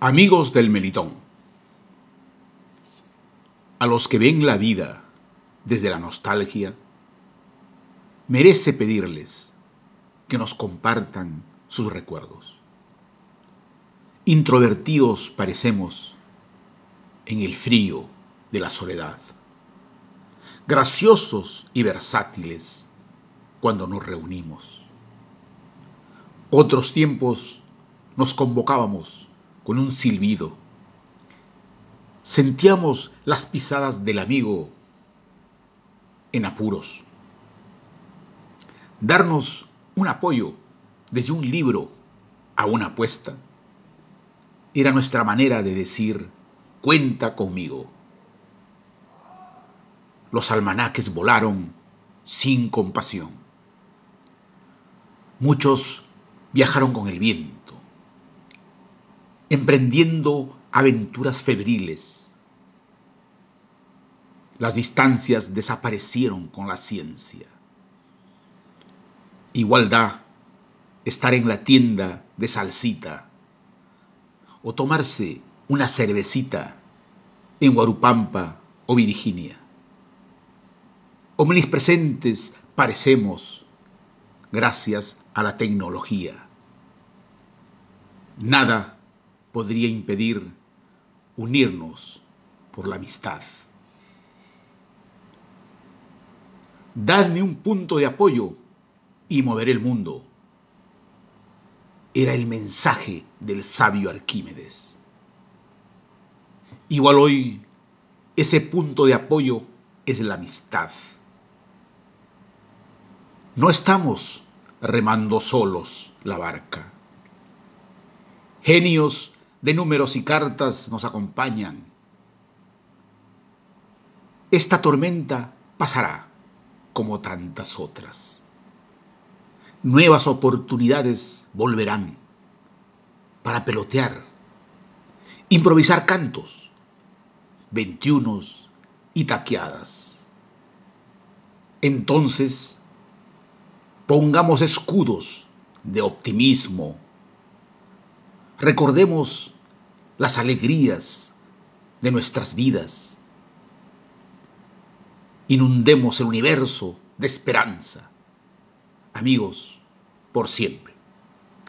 Amigos del Melitón, a los que ven la vida desde la nostalgia, merece pedirles que nos compartan sus recuerdos. Introvertidos parecemos en el frío de la soledad, graciosos y versátiles cuando nos reunimos. Otros tiempos nos convocábamos con un silbido. Sentíamos las pisadas del amigo en apuros. Darnos un apoyo desde un libro a una apuesta era nuestra manera de decir cuenta conmigo. Los almanaques volaron sin compasión. Muchos viajaron con el viento emprendiendo aventuras febriles. Las distancias desaparecieron con la ciencia. Igualdad, estar en la tienda de salsita o tomarse una cervecita en Guarupampa o Virginia. Omnipresentes parecemos gracias a la tecnología. Nada podría impedir unirnos por la amistad. Dadme un punto de apoyo y moveré el mundo. Era el mensaje del sabio Arquímedes. Igual hoy, ese punto de apoyo es la amistad. No estamos remando solos la barca. Genios de números y cartas nos acompañan. Esta tormenta pasará como tantas otras. Nuevas oportunidades volverán para pelotear, improvisar cantos, veintiunos y taqueadas. Entonces, pongamos escudos de optimismo Recordemos las alegrías de nuestras vidas. Inundemos el universo de esperanza. Amigos, por siempre.